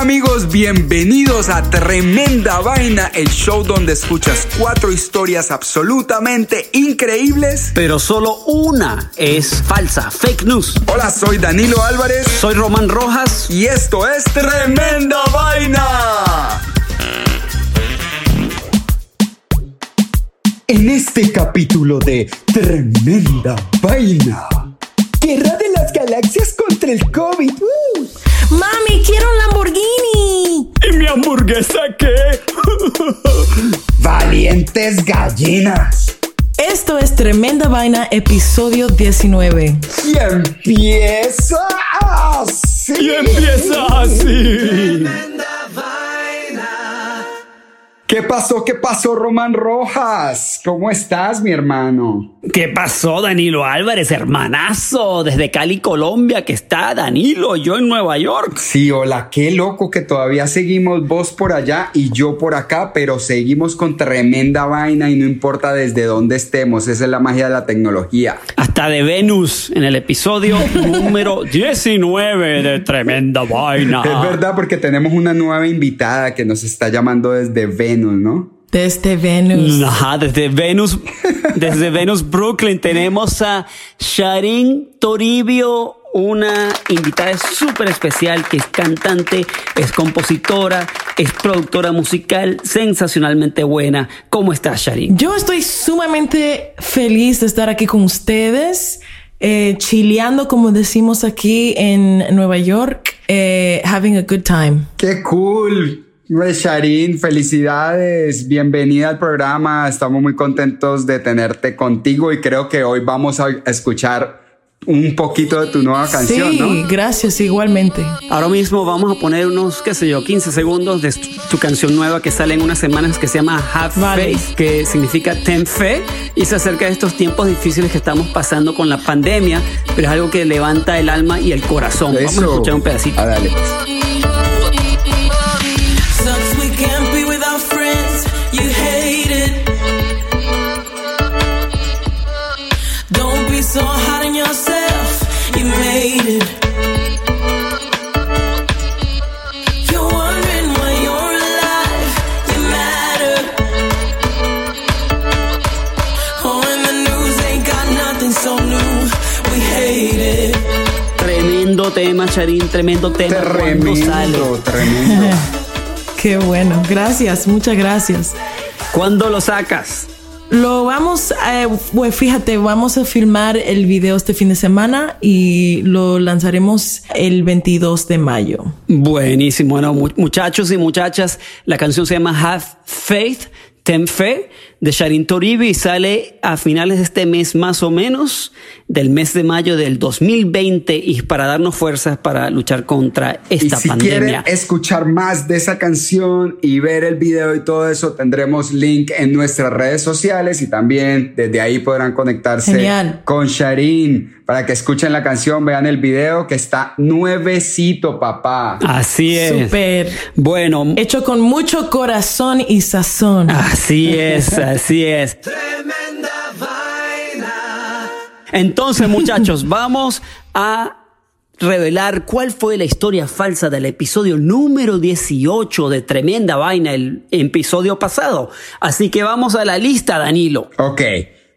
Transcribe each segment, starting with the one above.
Hola amigos, bienvenidos a Tremenda Vaina, el show donde escuchas cuatro historias absolutamente increíbles. Pero solo una es falsa, fake news. Hola, soy Danilo Álvarez Soy Román Rojas. y esto es Tremenda Vaina. En este capítulo de Tremenda Vaina, Guerra de las Galaxias contra el COVID. ¡Uh! Mami, quiero un Lamborghini. ¿Y mi hamburguesa qué? Valientes gallinas. Esto es Tremenda Vaina, episodio 19. Y empieza así. Y empieza así. Tremenda vaina. ¿Qué pasó? ¿Qué pasó, Román Rojas? ¿Cómo estás, mi hermano? ¿Qué pasó, Danilo Álvarez, hermanazo? Desde Cali, Colombia, que está Danilo, yo en Nueva York. Sí, hola, qué loco que todavía seguimos vos por allá y yo por acá, pero seguimos con tremenda vaina y no importa desde dónde estemos, esa es la magia de la tecnología. Hasta de Venus en el episodio número 19 de Tremenda Vaina. Es verdad porque tenemos una nueva invitada que nos está llamando desde Venus, ¿no? Desde Venus. Ajá, desde Venus, desde Venus, Brooklyn, tenemos a Sharin Toribio, una invitada súper especial que es cantante, es compositora, es productora musical, sensacionalmente buena. ¿Cómo estás, Sharin? Yo estoy sumamente feliz de estar aquí con ustedes, eh, chileando, como decimos aquí en Nueva York, eh, having a good time. ¡Qué cool! Pues, Sharin, felicidades, bienvenida al programa, estamos muy contentos de tenerte contigo y creo que hoy vamos a escuchar un poquito de tu nueva canción, sí, ¿no? gracias, igualmente. Ahora mismo vamos a poner unos, qué sé yo, 15 segundos de tu canción nueva que sale en unas semanas que se llama Have Vale. Faith, que significa ten fe y se acerca de estos tiempos difíciles que estamos pasando con la pandemia, pero es algo que levanta el alma y el corazón. Vamos a Eso. escuchar un pedacito. Ah, dale, Tremendo tema, Charín, tremendo tema. ¿Cuándo sale? Tremendo, tremendo. Qué bueno, gracias, muchas gracias. ¿Cuándo lo sacas? Lo vamos, a, pues fíjate, vamos a filmar el video este fin de semana y lo lanzaremos el 22 de mayo. Buenísimo. Bueno, mu- muchachos y muchachas, la canción se llama Have Faith. Ten Fe de Sharin Toribi y sale a finales de este mes más o menos, del mes de mayo del 2020 y para darnos fuerzas para luchar contra esta y si pandemia. quieren escuchar más de esa canción y ver el video y todo eso, tendremos link en nuestras redes sociales y también desde ahí podrán conectarse Genial. con Sharin para que escuchen la canción, vean el video que está nuevecito, papá. Así es. Súper. Bueno, Hecho con mucho corazón y sazón. así es, así es. Entonces, muchachos, vamos a revelar cuál fue la historia falsa del episodio número 18 de Tremenda Vaina, el episodio pasado. Así que vamos a la lista, Danilo. Ok,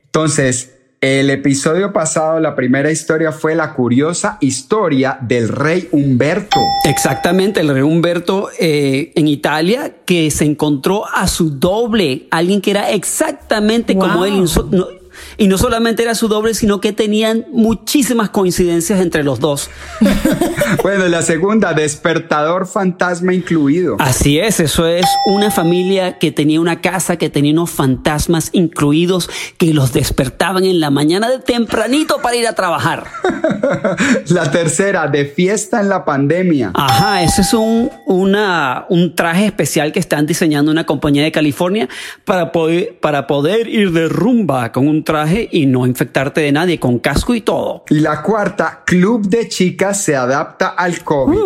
entonces, el episodio pasado, la primera historia fue la curiosa historia del rey Humberto. Exactamente, el rey Humberto eh, en Italia que se encontró a su doble, alguien que era exactamente como él. no- y no solamente era su doble, sino que tenían muchísimas coincidencias entre los dos. Bueno, la segunda, despertador fantasma incluido. Así es, eso es una familia que tenía una casa, que tenía unos fantasmas incluidos que los despertaban en la mañana de tempranito para ir a trabajar. La tercera, de fiesta en la pandemia. Ajá, ese es un, una, un traje especial que están diseñando una compañía de California para poder, para poder ir de rumba con un traje y no infectarte de nadie, con casco y todo. Y la cuarta, club de chicas se adapta al COVID.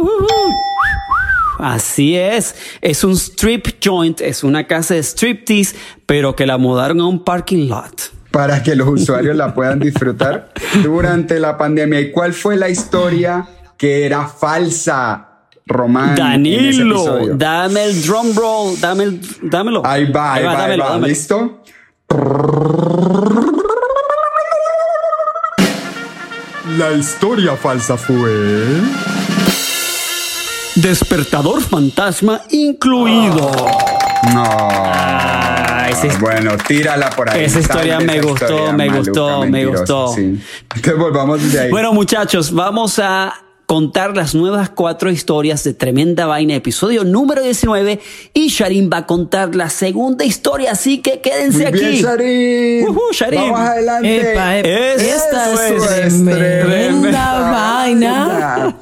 Así es, es un strip joint, es una casa de striptease, pero que la mudaron a un parking lot. para que los usuarios la puedan disfrutar durante la pandemia. ¿Y cuál fue la historia que era falsa, Román? en ese Danilo, dame el drum roll, dame el, dámelo. Ahí va, ahí va, ahí dámelo, va. dámelo. ¿Listo? La historia falsa fue... Despertador fantasma incluido. No. Ah, es- bueno, tírala por ahí. Esa historia me esa gustó, historia me maluca, gustó, me gustó. sí. Entonces volvamos de ahí. Bueno, muchachos, vamos a contar las nuevas cuatro historias de Tremenda Vaina, episodio número 19. Y Sharin va a contar la segunda historia, así que quédense Muy aquí. bien, Sharin. Ujú, Sharin. Vamos adelante. Epa, epa. Eso Esta Eso es tremenda vaina.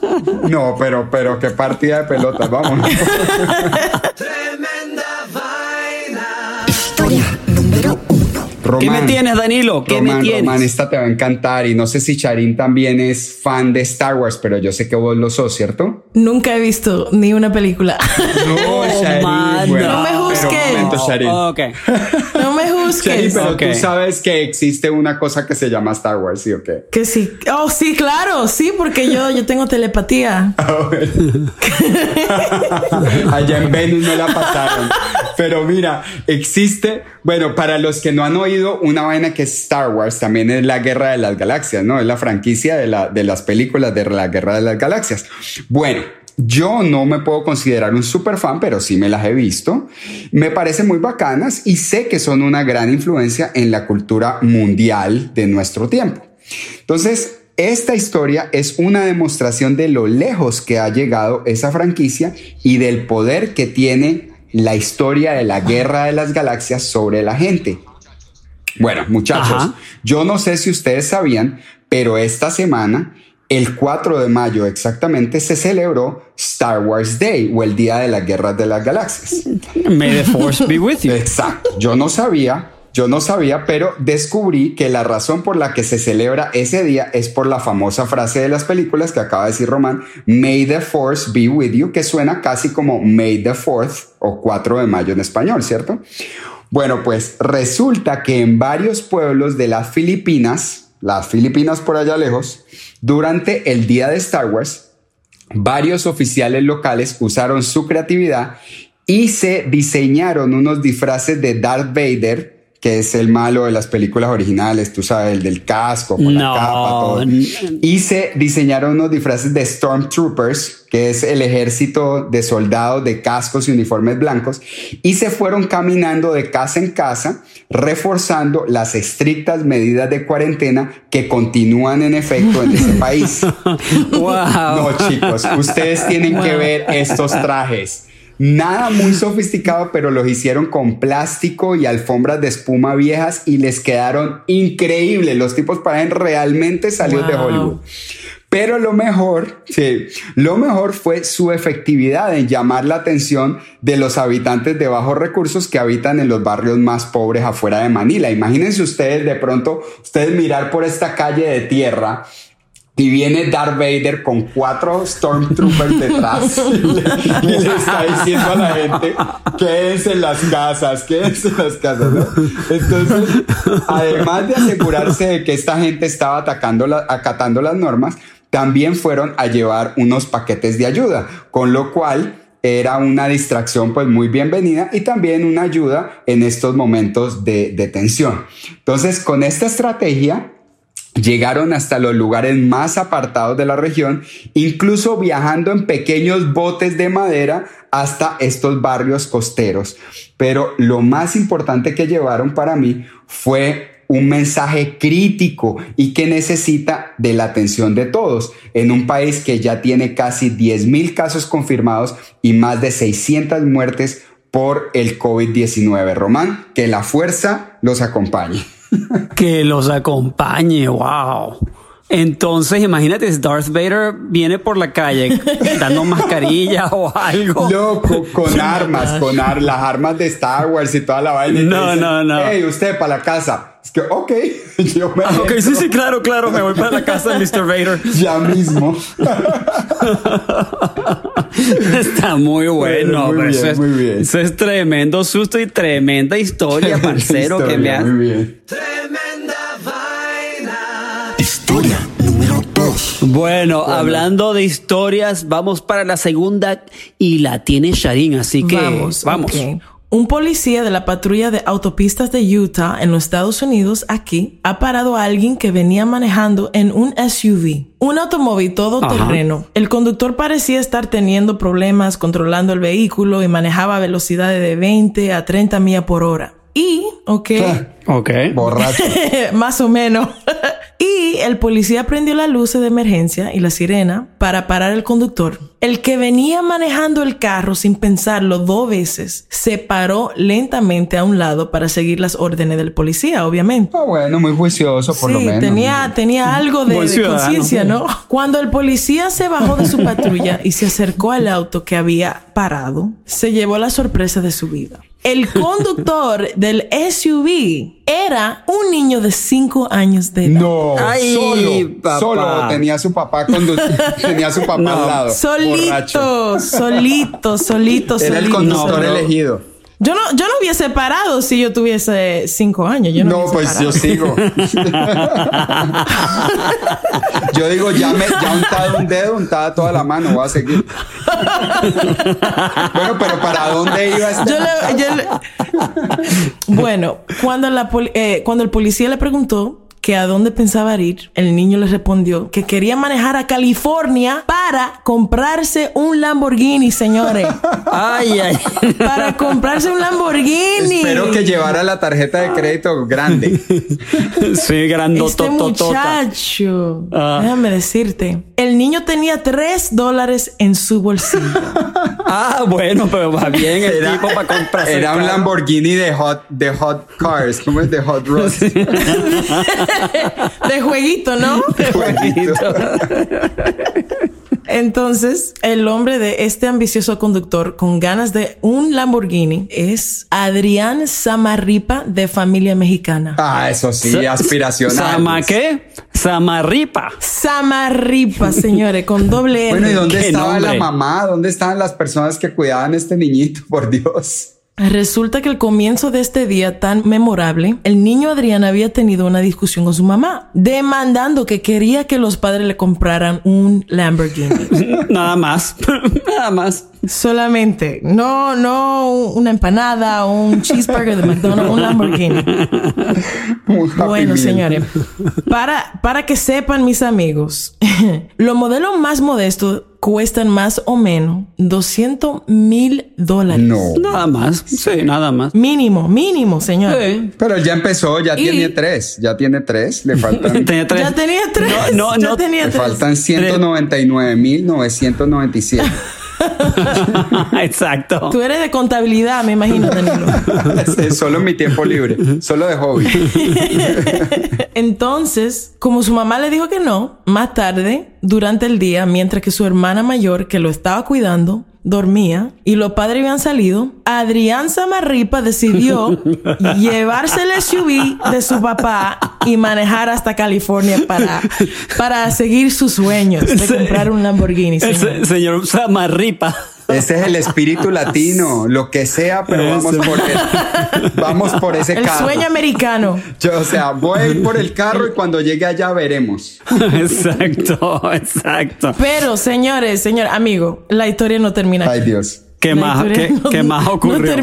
No, pero, pero qué partida de pelotas, vamos. ¿Qué me tienes, Danilo? ¿Qué me Román, tienes? Román, esta te va a encantar y no sé si Charín también es fan de Star Wars, pero yo sé que vos lo sos, ¿cierto? Nunca he visto ni una película. No, Charín, man, bueno, no me pero un juzgues. momento, Charín. Ok. No me Charín, juzgues. pero Ok. tú sabes que existe una cosa que se llama Star Wars, ¿sí o qué? Que sí. Oh, sí, claro. Sí, porque yo, yo tengo telepatía. Allá en Venus me la pasaron. Pero mira, existe, bueno, para los que no han oído, una vaina que es Star Wars también es la Guerra de las Galaxias, ¿no? Es la franquicia de, la, de las películas de la Guerra de las Galaxias. Bueno. Yo no me puedo considerar un super fan, pero sí me las he visto. Me parecen muy bacanas y sé que son una gran influencia en la cultura mundial de nuestro tiempo. Entonces, esta historia es una demostración de lo lejos que ha llegado esa franquicia y del poder que tiene la historia de la guerra de las galaxias sobre la gente. Bueno, muchachos, Ajá. yo no sé si ustedes sabían, pero esta semana, el 4 de mayo exactamente, se celebró Star Wars Day o el Día de las Guerras de las Galaxias. May the force be with you. Exacto. Yo no sabía, yo no sabía, pero descubrí que la razón por la que se celebra ese día es por la famosa frase de las películas que acaba de decir Román, May the Force be with you, que suena casi como May the Fourth o 4 de mayo en español, ¿cierto? Bueno, pues resulta que en varios pueblos de las Filipinas, las Filipinas por allá lejos, durante el día de Star Wars, varios oficiales locales usaron su creatividad y se diseñaron unos disfraces de Darth Vader, que es el malo de las películas originales, tú sabes, el del casco, con No. la capa, todo. Y se diseñaron unos disfraces de Stormtroopers, que es el ejército de soldados de cascos y uniformes blancos, y se fueron caminando de casa en casa, reforzando las estrictas medidas de cuarentena que continúan en efecto en ese país. Wow. No, chicos, ustedes tienen que ver estos trajes. Nada muy sofisticado, pero los hicieron con plástico y alfombras de espuma viejas y les quedaron increíbles. Los tipos parecen realmente salidos de. Hollywood. Pero lo mejor, sí, lo mejor fue su efectividad en llamar la atención de los habitantes de bajos recursos que habitan en los barrios más pobres afuera de Manila. Imagínense ustedes de pronto, ustedes mirar por esta calle de tierra y viene Darth Vader con cuatro Stormtroopers detrás y le, y le está diciendo a la gente, quédense en las casas, quédense en las casas. ¿no? Entonces, además de asegurarse de que esta gente estaba atacando la- acatando las normas, también fueron a llevar unos paquetes de ayuda, con lo cual era una distracción pues muy bienvenida y también una ayuda en estos momentos de, de tensión. Entonces, con esta estrategia, Llegaron hasta los lugares más apartados de la región, incluso viajando en pequeños botes de madera hasta estos barrios costeros. Pero lo más importante que llevaron para mí fue un mensaje crítico y que necesita de la atención de todos en un país que ya tiene casi 10 mil casos confirmados y más de 600 muertes por el COVID-19. Román, que la fuerza los acompañe. Que los acompañe, wow. Entonces, imagínate, si Darth Vader viene por la calle dando mascarilla o algo. Loco, con armas, con ar- las armas de Star Wars y toda la vaina. No, dicen, no, no. Hey, usted para la casa. Es que, ok, yo me Ah, ok, sí, entro sí, claro, claro, me voy para la casa de Mr. Vader. Ya mismo. Está muy bueno, Muy pero bien, eso, es, muy bien. eso es tremendo susto y tremenda historia, parcero, que me has... Muy bien. Tremenda 2. Bueno, hablando de historias, vamos para la segunda y la tiene Sharin, así que vamos. ok. Un policía de la patrulla de autopistas de Utah en los Estados Unidos aquí ha parado a alguien que venía manejando en un SUV, un automóvil todoterreno. El conductor parecía estar teniendo problemas controlando el vehículo y manejaba velocidades de 20 a 30 millas por hora. Y, ok, Ok. Borracho. más o menos. y el policía prendió las luces de emergencia y la sirena para parar el conductor. El que venía manejando el carro sin pensarlo dos veces se paró lentamente a un lado para seguir las órdenes del policía, obviamente. Ah, bueno, muy juicioso por lo Sí, menos. tenía, tenía algo de, conciencia, ¿no? Cuando el policía se bajó de su patrulla y se acercó al auto que había parado, se llevó la sorpresa de su vida. El conductor del SUV era un niño de 5 años de edad. No, Ay, solo, papá. solo tenía su papá tenía su papá No. al lado. Solito, borracho. solito, solito, Era el solito. conductor No, elegido. Yo no, yo no hubiese parado si yo tuviese 5 años. Yo no, No, pues parado. yo sigo. yo digo, ya me ya untado un dedo, untada toda la mano, voy a seguir. bueno, pero ¿para dónde iba este? Yo le- yo le- Bueno, cuando, la eh, cuando el policía le preguntó que a dónde pensaba ir, el niño le respondió que quería manejar a California para comprarse un Lamborghini, señores. Ay, ay. Para comprarse un Lamborghini. Espero que llevara la tarjeta de crédito grande. Sí, Este grandotototota. muchacho, Ah. déjame decirte, el niño tenía tres dólares en su bolsillo. Ah, bueno, pero va bien el tipo para comprarse. Era un carro. Lamborghini de hot, de hot cars. ¿Cómo es de hot rods? De jueguito, ¿no? Entonces, el hombre de este ambicioso conductor con ganas de un Lamborghini es Adrián Samarripa de familia mexicana. Ah, eso sí, aspiracional. ¿Sama qué? Samarripa. Samarripa, señores, con doble R. Bueno, ¿y dónde ¿Qué estaba nombre? la mamá? ¿Dónde estaban las personas que cuidaban a este niñito? Por Dios. Resulta que al comienzo de este día tan memorable, el niño Adrián había tenido una discusión con su mamá, demandando que quería que los padres le compraran un Lamborghini. Nada más. Nada más. Solamente, no, no una empanada o un cheeseburger de McDonald's, un Lamborghini. Un Bueno, Meal. señores, para, para que sepan mis amigos, los modelos más modestos cuestan más o menos 200 mil dólares. No. Nada más. Sí, nada más. Mínimo, mínimo, señor. Sí. Pero él ya empezó, ya Y- tiene tres. Ya tiene tres. Le faltan, Tenía tres. Ya tenía tres. No, no, ya no. tenía le tres. faltan 199.997. Exacto. Tú eres de contabilidad, me imagino, Danilo. Es solo en mi tiempo libre, solo de hobby. Entonces, como su mamá le dijo que no, más tarde, durante el día, mientras que su hermana mayor, que lo estaba cuidando, dormía y los padres habían salido, Adrián Samarripa decidió llevarse el SUV de su papá y manejar hasta California para, para seguir sus sueños de comprar un Lamborghini. El señor. se- señor Samarripa. Ese es el espíritu latino, lo que sea, pero vamos por él. Vamos por ese El carro. sueño americano. Yo, o sea, voy a ir por el carro y cuando llegue allá veremos. Exacto, exacto. Pero, señores, señor, amigo, la historia no termina Ay, aquí. Dios. ¿Qué La más, qué, no- qué más ocurrió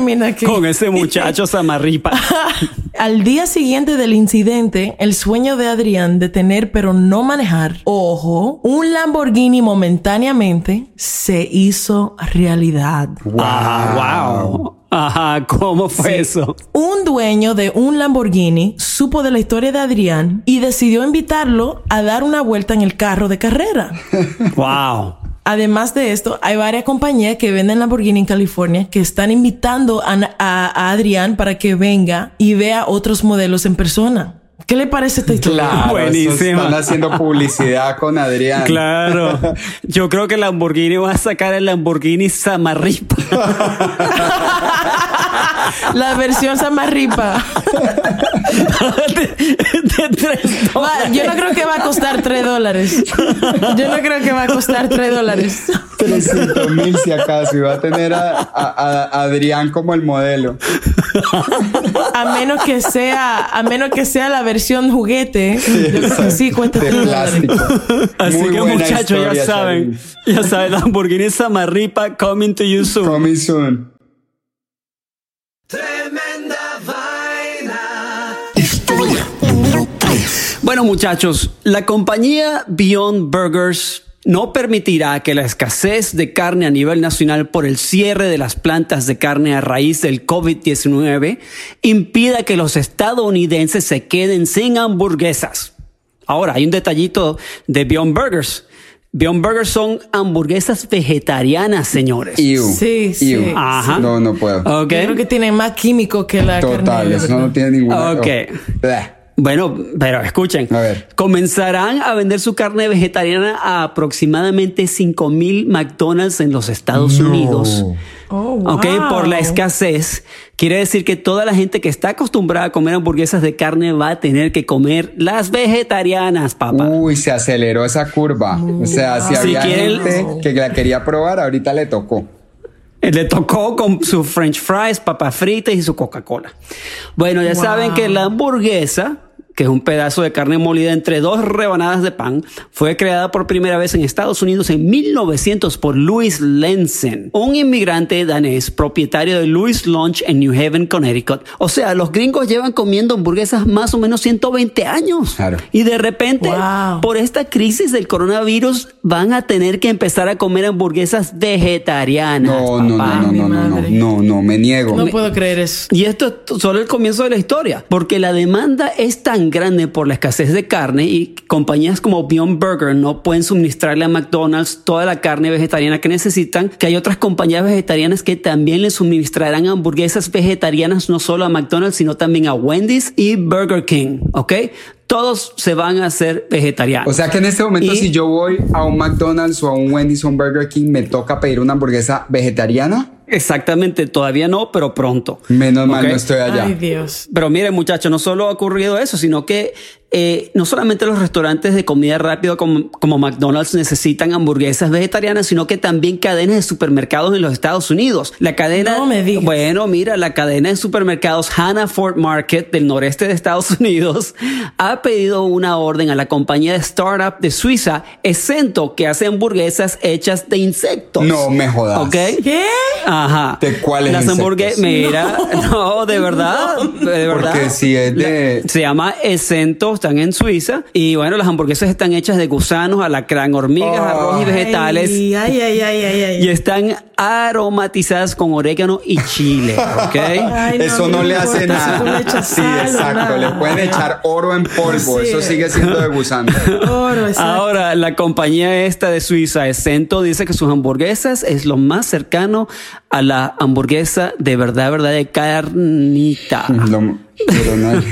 con ese muchacho Samarripa? Al día siguiente del incidente, el sueño de Adrián de tener pero no manejar, ojo, un Lamborghini momentáneamente se hizo realidad. Ah, wow. Ajá, ¿cómo fue eso? Un dueño de un Lamborghini supo de la historia de Adrián y decidió invitarlo a dar una vuelta en el carro de carrera. Wow. Además de esto, hay varias compañías que venden Lamborghini en California que están invitando a, a- a Adrián para que venga y vea otros modelos en persona. ¿Qué le parece esta historia? Claro, Buenísima. esos Están haciendo publicidad con Adrián. Claro. Yo creo que Lamborghini va a sacar el Lamborghini Samarripa. La versión Samarripa. de, de tres Va, yo no creo que va a costar 3 dólares. Yo no creo que va a costar 3 dólares. 300 mil si acaso. Y va a tener a, a- a Adrián como el modelo. A menos que sea, a menos que sea la versión juguete. Yo creo que sí cuesta De 3 dólares. Así Muy que muchachos, ya saben, ya saben, Lamborghini Samarripa coming to you soon. Coming soon. Historia número 3. Bueno, muchachos, la compañía Beyond Burgers no permitirá que la escasez de carne a nivel nacional por el cierre de las plantas de carne a raíz del COVID-19 impida que los estadounidenses se queden sin hamburguesas. Ahora, hay un detallito de Beyond Burgers. Beyond Burgers son hamburguesas vegetarianas, señores. Ew. Sí, sí, Ew. Ajá. No, no puedo. Ok. Yo creo que tiene más químico que la Total, carne. eso no tiene ninguna. Ok. oh. Bueno, pero escuchen. A ver. Comenzarán a vender su carne vegetariana a aproximadamente 5000 McDonald's en los Estados No. Unidos. Oh, Ok, wow. por la escasez. Quiere decir que toda la gente que está acostumbrada a comer hamburguesas de carne va a tener que comer las vegetarianas, papá. Uy, se aceleró esa curva. O sea, si Si había quieren- gente que la quería probar, ahorita le tocó. Le tocó con su french fries, papas fritas y su Coca-Cola. Bueno, ya Wow. saben que la hamburguesa, que es un pedazo de carne molida entre dos rebanadas de pan, fue creada por primera vez en Estados Unidos en 1900 por Louis Lenzen, un inmigrante danés propietario de Louis Lunch en New Haven, Connecticut. O sea, los gringos llevan comiendo hamburguesas más o menos 120 años. Claro. Y de repente, Wow. por esta crisis del coronavirus, van a tener que empezar a comer hamburguesas vegetarianas. No, no, papá. no, no, no, no, no, madre. no, no, me niego. No puedo creer eso. Y esto es solo el comienzo de la historia, porque la demanda es tan grande por la escasez de carne y compañías como Beyond Burger no pueden suministrarle a McDonald's toda la carne vegetariana que necesitan, que hay otras compañías vegetarianas que también le suministrarán hamburguesas vegetarianas no solo a McDonald's, sino también a Wendy's y Burger King, ¿ok? Todos se van a hacer vegetarianos. O sea que en este momento, Y- si yo voy a un McDonald's o a un Wendy's o un Burger King, me toca pedir una hamburguesa vegetariana. Exactamente, todavía no, pero pronto. Menos mal no estoy allá. Ay, Dios. Pero miren, muchachos, no solo ha ocurrido eso, sino que eh, no solamente los restaurantes de comida rápida como, como McDonald's necesitan hamburguesas vegetarianas, sino que también cadenas de supermercados en los Estados Unidos. La cadena. No me digas. Bueno, mira, la cadena de supermercados Hannaford Market del noreste de Estados Unidos ha pedido una orden a la compañía de startup de Suiza, Essento, que hace hamburguesas hechas de insectos. No me jodas. ¿Ok? ¿Qué? Ajá. ¿De cuáles Las hamburguesas. Mira, no, de verdad. De verdad. Porque si es de- La- se llama Essento, están en Suiza. Y bueno, las hamburguesas están hechas de gusanos, alacrán, hormigas, arroz y vegetales. Ay, ay, ay, ay, ay, ay. Y están aromatizadas con orégano y chile, ¿ok? Ay, Eso no, le hace nada. le sí, sal exacto. nada. Le pueden echar oro en polvo. Sí. Eso sigue siendo de gusano. Oro, exacto. Ahora, la compañía esta de Suiza, Essento, dice que sus hamburguesas es lo más cercano a la hamburguesa de verdad, verdad, de carnita. Lo- pero no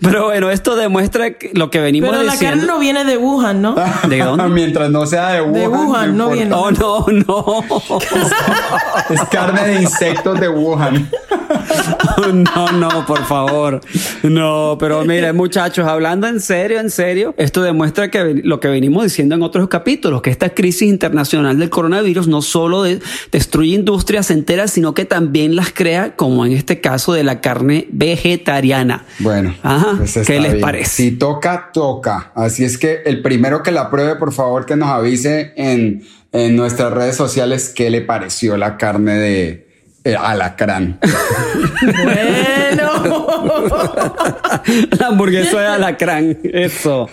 Pero bueno, esto demuestra que- lo que venimos Pero la diciendo. carne no viene de Wuhan, ¿no? ¿De dónde? Mientras no sea de Wuhan. De Wuhan, no importa. viene. Oh, no, no. Es carne de insectos de Wuhan. No, no, por favor. No, pero mire, muchachos, hablando en serio, en serio, esto demuestra que lo que venimos diciendo en otros capítulos, que esta crisis internacional del coronavirus no solo de- destruye industrias enteras, sino que también las crea, como en este caso de la carne vegetariana. Bueno, Ajá, pues ¿qué les bien. parece? Si toca, toca. Así es que el primero que la pruebe, por favor, que nos avise en, en nuestras redes sociales qué le pareció la carne de eh, alacrán. Bueno. La hamburguesa de alacrán, eso.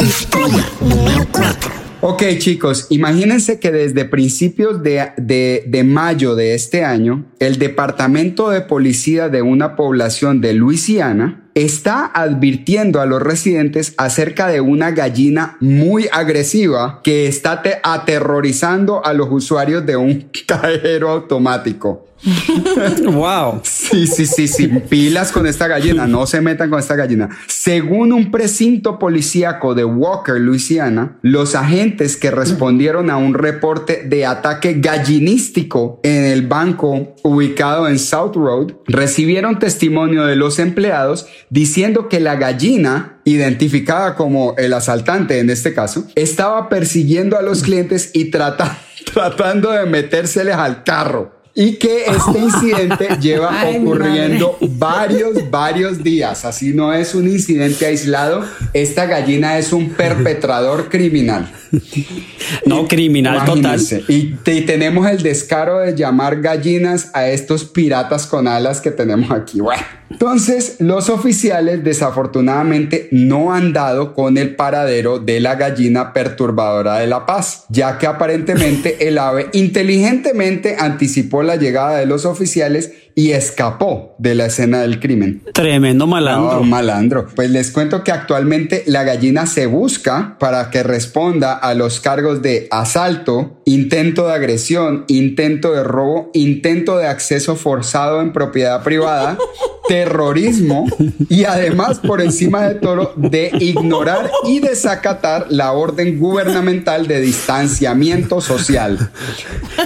Historia número 4. Ok, chicos, imagínense que desde principios de, de- de mayo de este año, el Departamento de Policía de una población de Luisiana está advirtiendo a los residentes acerca de una gallina muy agresiva que está te- aterrorizando a los usuarios de un cajero automático. Wow. Sí, sí, sí, sí. Pilas con esta gallina. No se metan con esta gallina. Según un precinto policíaco de Walker, Luisiana, los agentes que respondieron a un reporte de ataque gallinístico en el banco ubicado en South Road recibieron testimonio de los empleados diciendo que la gallina identificada como el asaltante en este caso, estaba persiguiendo a los clientes y trata- tratando de metérseles al carro. Y que este incidente lleva Ay, ocurriendo varios, varios días. Así no es un incidente aislado. Esta gallina es un perpetrador criminal. No, criminal total. Y, y tenemos el descaro de llamar gallinas a estos piratas con alas que tenemos aquí. Bueno, entonces los oficiales desafortunadamente no han dado con el paradero de la gallina perturbadora de la paz, ya que aparentemente el ave inteligentemente anticipó la llegada de los oficiales y escapó de la escena del crimen. Tremendo malandro. No, malandro. Pues les cuento que actualmente la gallina se busca para que responda a los cargos de asalto, intento de agresión, intento de robo, intento de acceso forzado en propiedad privada, terrorismo y además por encima de todo de ignorar y desacatar la orden gubernamental de distanciamiento social.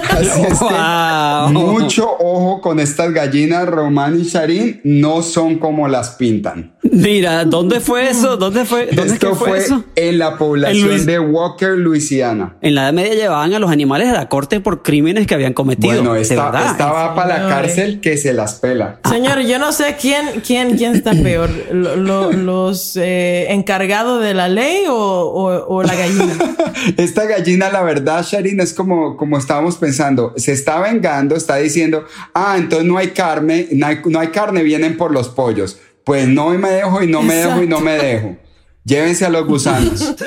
Así es que mucho ojo con estas gallinas Román y Sharin, no son como las pintan. Mira, ¿dónde fue eso? ¿Dónde fue? ¿Dónde es Esto que fue, fue eso? en la población Luis- de Walker, Luisiana. En la Edad Media llevaban a los animales a la corte por crímenes que habían cometido. Bueno, de esta, verdad. esta va para la cárcel que se las pela. Señores, yo no sé quién, quién, quién está peor, Lo- lo- los eh, encargados de la ley o, o- o la gallina. Esta gallina, la verdad, Sharin, es como, como estábamos pensando. Se está vengando, está diciendo, ah, entonces no hay carne, no hay, no hay carne, vienen por los pollos. Pues no me dejo y no me dejo y no me dejo. Llévense a los gusanos.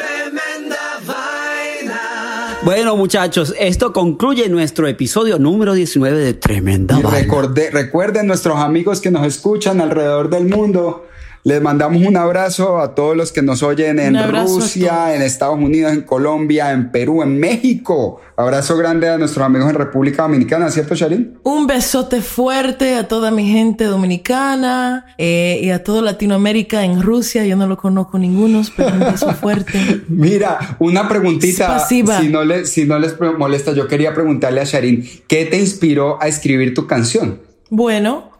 Bueno, muchachos, esto concluye nuestro episodio número 19 de Tremenda Y Vaina. recordé- recuerden nuestros amigos que nos escuchan alrededor del mundo. Les mandamos un abrazo a todos los que nos oyen en Rusia, en Estados Unidos, en Colombia, en Perú, en México. Abrazo grande a nuestros amigos en República Dominicana, ¿cierto, Sharin? Un besote fuerte a toda mi gente dominicana eh, y a toda Latinoamérica en Rusia. Yo no lo conozco ninguno, pero un beso fuerte. Mira, una preguntita, Spasiba. si no, les, si no les molesta, yo quería preguntarle a Sharin, ¿qué te inspiró a escribir tu canción? Bueno,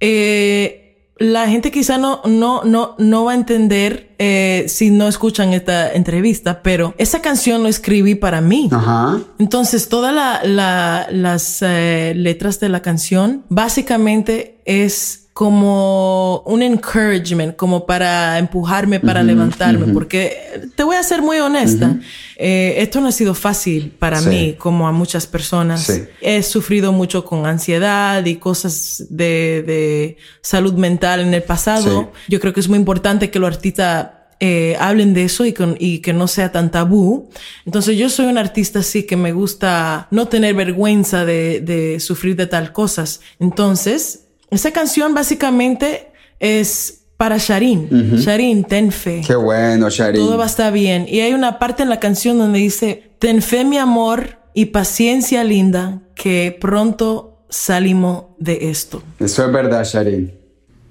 eh, la gente quizá no, no, no, no va a entender eh, si no escuchan esta entrevista, pero esa canción lo escribí para mí. Ajá. Entonces, todas la- la- las eh, letras de la canción básicamente es como un encouragement, como para empujarme, para levantarme, porque te voy a ser muy honesta, eh, esto no ha sido fácil para Sí. mí, como a muchas personas. Sí. He sufrido mucho con ansiedad y cosas de, de salud mental en el pasado. Sí. Yo creo que es muy importante que los artistas eh, hablen de eso y, con- y que no sea tan tabú. Entonces yo soy un artista así que me gusta no tener vergüenza de, de sufrir de tal cosas. Entonces, esa canción básicamente es para Sharin. Sharin, ten fe. Qué bueno, Sharin. Todo va a estar bien. Y hay una parte en la canción donde dice, ten fe mi amor y paciencia linda, que pronto salimos de esto. Eso es verdad, Sharin.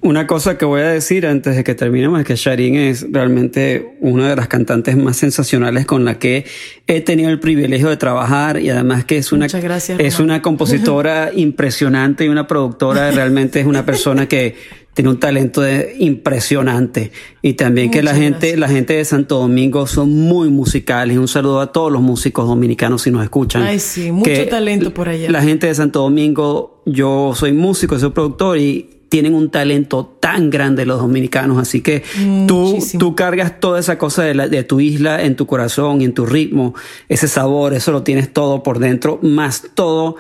Una cosa que voy a decir antes de que terminemos es que Sharin es realmente una de las cantantes más sensacionales con la que he tenido el privilegio de trabajar y además que es una, gracias, es una compositora impresionante y una productora, realmente es una persona que tiene un talento de- impresionante y también que la gente, gracias. la gente de Santo Domingo son muy musicales. Un saludo a todos los músicos dominicanos si nos escuchan. Ay, sí, mucho Que talento por allá. La gente de Santo Domingo, yo soy músico, soy productor y tienen un talento tan grande los dominicanos, así que tú, tú cargas toda esa cosa de, la- de tu isla en tu corazón y en tu ritmo, ese sabor, eso lo tienes todo por dentro, más todo,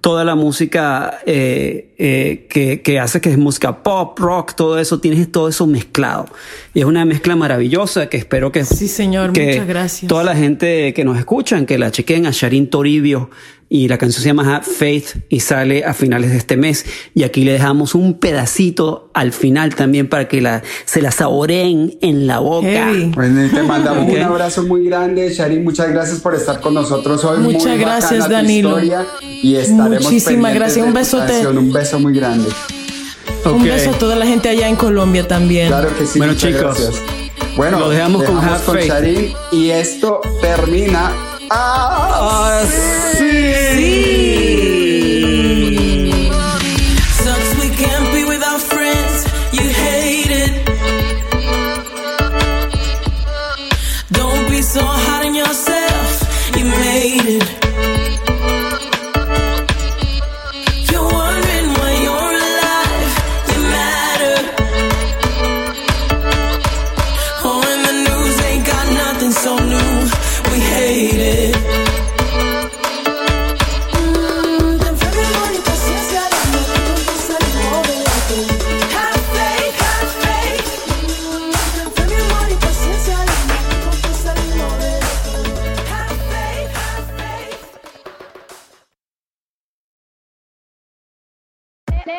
toda la música eh, eh, que, que hace que es música pop, rock, todo eso, tienes todo eso mezclado. Y es una mezcla maravillosa que espero que... Sí, señor, que muchas gracias. Toda la gente que nos escuchan, que la chequen a Sharin Toribio y la canción se llama Faith y sale a finales de este mes. Y aquí le dejamos un pedacito al final también para que la, se la saboreen en la boca. Heavy. Bueno, te mandamos un abrazo muy grande, Sharin. Muchas gracias por estar con nosotros hoy. Muchas Muy gracias, Danilo. historia y estaremos Muchísimas gracias. Un besote. canción. Un beso muy grande. Un beso a toda la gente allá en Colombia también. Claro que sí. Bueno, muchas chicos, gracias. Bueno, lo dejamos con Have Faith. Sharin y esto termina. Ah, Sucks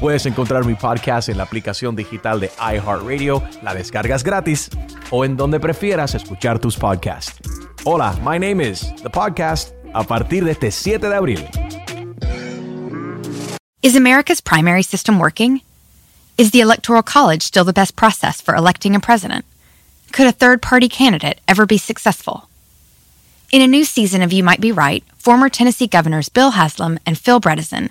Puedes encontrar mi podcast en la aplicación digital de iHeartRadio, la descargas gratis o en donde prefieras escuchar tus podcasts. Hola, my name is The Podcast a partir de este 7 de abril. Is America's primary system working? Is the Electoral College still the best process for electing a president? Could a third party candidate ever be successful? In a new season of You Might Be Right, former Tennessee governors Bill Haslam and Phil Bredesen